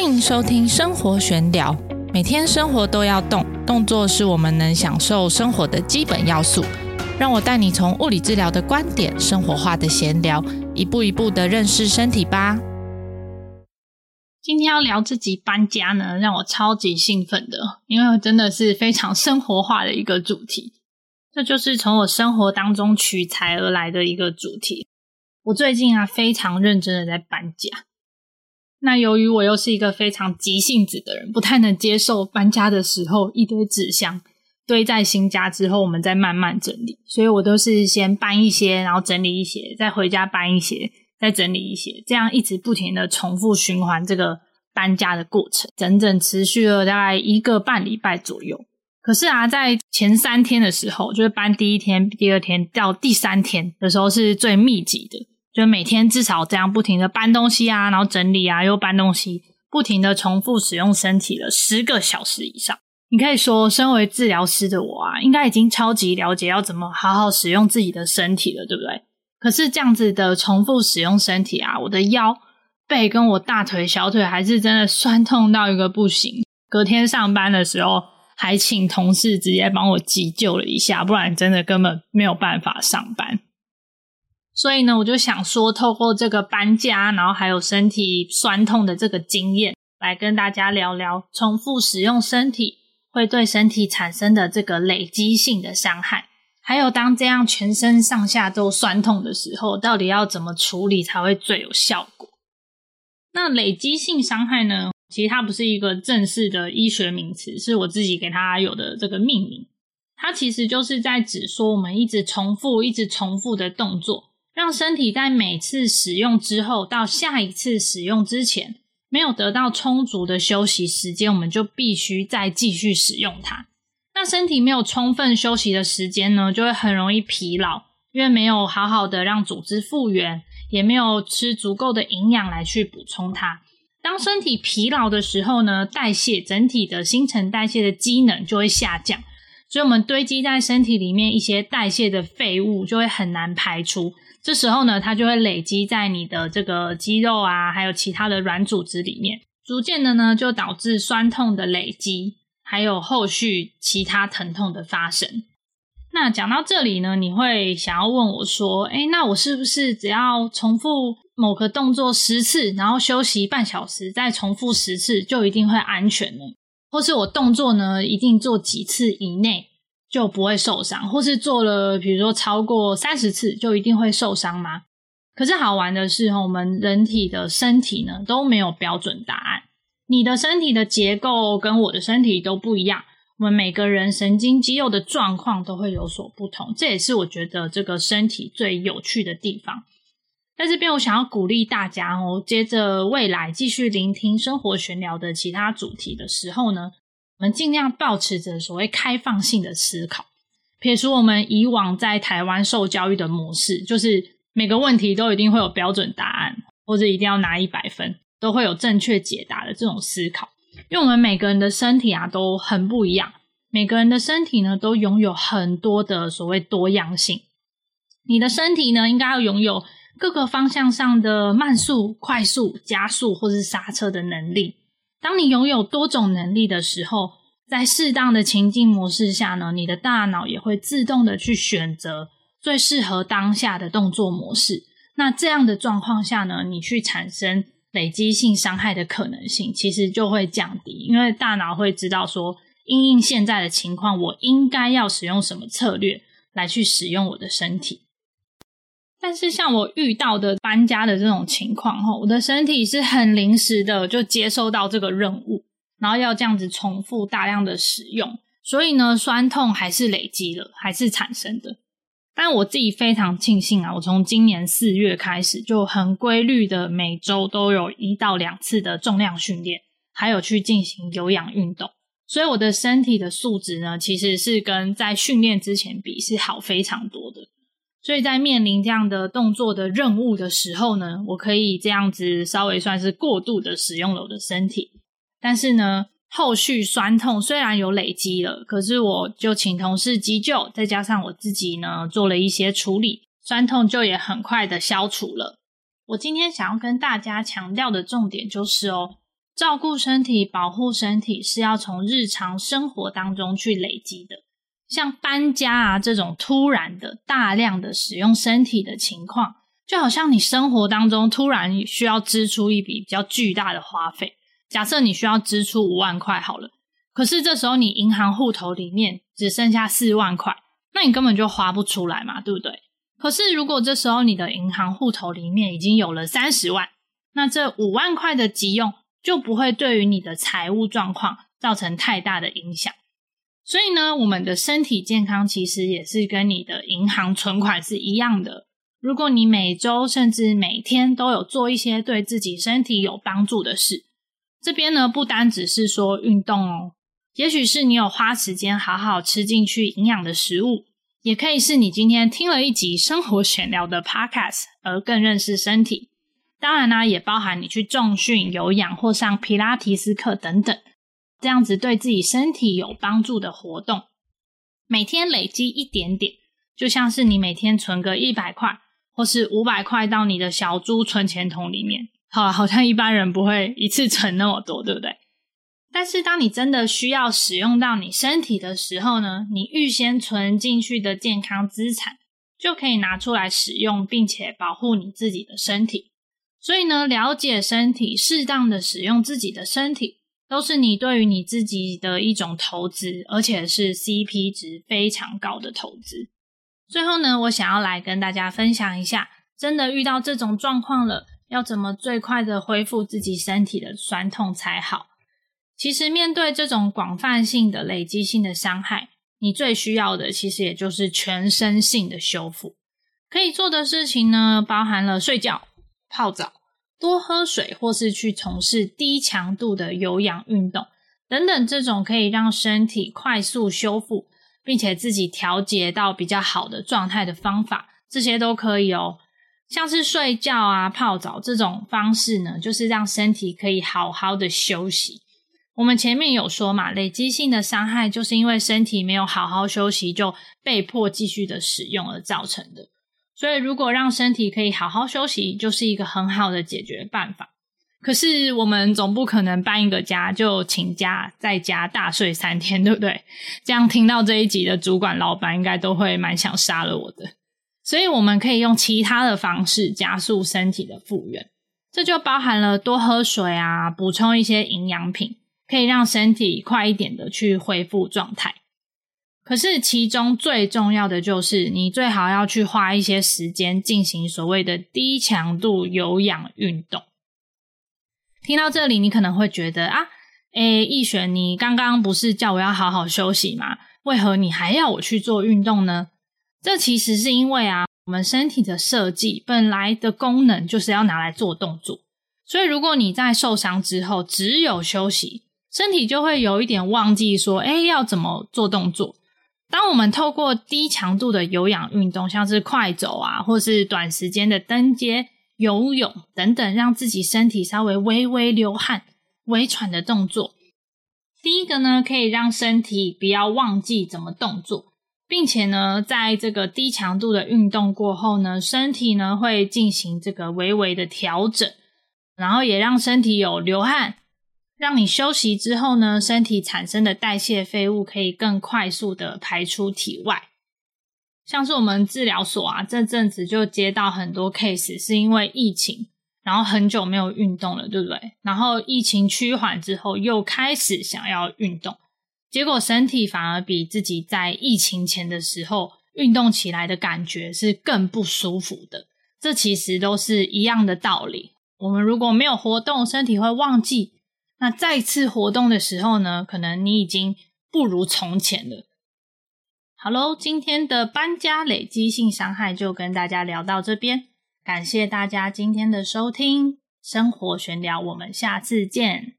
欢迎收听生活玄聊。每天生活都要动，动作是我们能享受生活的基本要素。让我带你从物理治疗的观点，生活化的闲聊，一步一步的认识身体吧。今天要聊自己搬家呢，让我超级兴奋的，因为真的是非常生活化的一个主题。这就是从我生活当中取材而来的一个主题。我最近啊，非常认真的在搬家。那由于我又是一个非常急性子的人，不太能接受搬家的时候一堆纸箱堆在新家之后，我们再慢慢整理，所以我都是先搬一些，然后整理一些，再回家搬一些，再整理一些，这样一直不停的重复循环这个搬家的过程，整整持续了大概一个半礼拜左右。可是啊，在前三天的时候，就是搬第一天、第二天到第三天的时候，是最密集的。就每天至少这样不停的搬东西啊，然后整理啊，又搬东西，不停的重复使用身体了十个小时以上。你可以说，身为治疗师的我啊，应该已经超级了解要怎么好好使用自己的身体了，对不对？可是这样子的重复使用身体啊，我的腰、背跟我大腿、小腿还是真的酸痛到一个不行。隔天上班的时候，还请同事直接帮我急救了一下，不然真的根本没有办法上班。所以呢，我就想说，透过这个搬家，然后还有身体酸痛的这个经验，来跟大家聊聊重复使用身体会对身体产生的这个累积性的伤害，还有当这样全身上下都酸痛的时候，到底要怎么处理才会最有效果？那累积性伤害呢？其实它不是一个正式的医学名词，是我自己给它有的这个命名。它其实就是在指说，我们一直重复、一直重复的动作。让身体在每次使用之后到下一次使用之前，没有得到充足的休息时间，我们就必须再继续使用它。那身体没有充分休息的时间呢，就会很容易疲劳，因为没有好好的让组织复原，也没有吃足够的营养来去补充它。当身体疲劳的时候呢，代谢整体的新陈代谢的机能就会下降，所以我们堆积在身体里面一些代谢的废物就会很难排出。这时候呢，它就会累积在你的这个肌肉啊，还有其他的软组织里面，逐渐的呢，就导致酸痛的累积，还有后续其他疼痛的发生。那讲到这里呢，你会想要问我说：“哎，那我是不是只要重复某个动作十次，然后休息半小时，再重复十次，就一定会安全呢？或是我动作呢，一定做几次以内？”就不会受伤，或是做了，比如说超过三十次，就一定会受伤吗？可是好玩的是，我们人体的身体呢都没有标准答案。你的身体的结构跟我的身体都不一样，我们每个人神经肌肉的状况都会有所不同。这也是我觉得这个身体最有趣的地方。在这边，我想要鼓励大家哦，接着未来继续聆听生活玄聊的其他主题的时候呢。我们尽量保持着所谓开放性的思考，撇除我们以往在台湾受教育的模式，就是每个问题都一定会有标准答案，或者一定要拿一百分，都会有正确解答的这种思考。因为我们每个人的身体啊都很不一样，每个人的身体呢都拥有很多的所谓多样性。你的身体呢应该要拥有各个方向上的慢速、快速、加速或是刹车的能力。当你拥有多种能力的时候，在适当的情境模式下呢，你的大脑也会自动的去选择最适合当下的动作模式。那这样的状况下呢，你去产生累积性伤害的可能性其实就会降低，因为大脑会知道说，因应现在的情况，我应该要使用什么策略来去使用我的身体。但是像我遇到的搬家的这种情况哈，我的身体是很临时的就接收到这个任务，然后要这样子重复大量的使用，所以呢，酸痛还是累积了，还是产生的。但我自己非常庆幸啊，我从今年四月开始就很规律的每周都有一到两次的重量训练，还有去进行有氧运动，所以我的身体的素质呢，其实是跟在训练之前比是好非常多的。所以在面临这样的动作的任务的时候呢，我可以这样子稍微算是过度的使用了我的身体，但是呢，后续酸痛虽然有累积了，可是我就请同事急救，再加上我自己呢做了一些处理，酸痛就也很快的消除了。我今天想要跟大家强调的重点就是哦，照顾身体、保护身体是要从日常生活当中去累积的。像搬家啊这种突然的、大量的使用身体的情况，就好像你生活当中突然需要支出一笔比较巨大的花费。假设你需要支出五万块好了，可是这时候你银行户头里面只剩下四万块，那你根本就花不出来嘛，对不对？可是如果这时候你的银行户头里面已经有了三十万，那这五万块的急用就不会对于你的财务状况造成太大的影响。所以呢，我们的身体健康其实也是跟你的银行存款是一样的。如果你每周甚至每天都有做一些对自己身体有帮助的事，这边呢不单只是说运动哦，也许是你有花时间好好吃进去营养的食物，也可以是你今天听了一集生活闲聊的 Podcast 而更认识身体。当然呢，也包含你去重训、有氧或上皮拉提斯课等等。这样子对自己身体有帮助的活动，每天累积一点点，就像是你每天存个一百块或是五百块到你的小猪存钱筒里面。好，好像一般人不会一次存那么多，对不对？但是当你真的需要使用到你身体的时候呢，你预先存进去的健康资产就可以拿出来使用，并且保护你自己的身体。所以呢，了解身体，适当的使用自己的身体。都是你对于你自己的一种投资，而且是 CP 值非常高的投资。最后呢，我想要来跟大家分享一下，真的遇到这种状况了，要怎么最快的恢复自己身体的酸痛才好？其实面对这种广泛性的累积性的伤害，你最需要的其实也就是全身性的修复。可以做的事情呢，包含了睡觉、泡澡。多喝水，或是去从事低强度的有氧运动等等，这种可以让身体快速修复，并且自己调节到比较好的状态的方法，这些都可以哦。像是睡觉啊、泡澡这种方式呢，就是让身体可以好好的休息。我们前面有说嘛，累积性的伤害就是因为身体没有好好休息，就被迫继续的使用而造成的。所以，如果让身体可以好好休息，就是一个很好的解决办法。可是，我们总不可能搬一个家就请假在家大睡三天，对不对？这样听到这一集的主管老板应该都会蛮想杀了我的。所以，我们可以用其他的方式加速身体的复原，这就包含了多喝水啊，补充一些营养品，可以让身体快一点的去恢复状态。可是，其中最重要的就是，你最好要去花一些时间进行所谓的低强度有氧运动。听到这里，你可能会觉得啊，诶，易璇，你刚刚不是叫我要好好休息吗？为何你还要我去做运动呢？这其实是因为啊，我们身体的设计本来的功能就是要拿来做动作，所以如果你在受伤之后只有休息，身体就会有一点忘记说，诶，要怎么做动作。当我们透过低强度的有氧运动，像是快走啊，或是短时间的登阶、游泳等等，让自己身体稍微微微流汗、微喘的动作。第一个呢，可以让身体不要忘记怎么动作，并且呢，在这个低强度的运动过后呢，身体呢会进行这个微微的调整，然后也让身体有流汗。让你休息之后呢，身体产生的代谢废物可以更快速的排出体外。像是我们治疗所啊，这阵子就接到很多 case，是因为疫情，然后很久没有运动了，对不对？然后疫情趋缓之后，又开始想要运动，结果身体反而比自己在疫情前的时候运动起来的感觉是更不舒服的。这其实都是一样的道理。我们如果没有活动，身体会忘记。那再次活动的时候呢，可能你已经不如从前了。好喽，今天的搬家累积性伤害就跟大家聊到这边，感谢大家今天的收听，生活玄聊，我们下次见。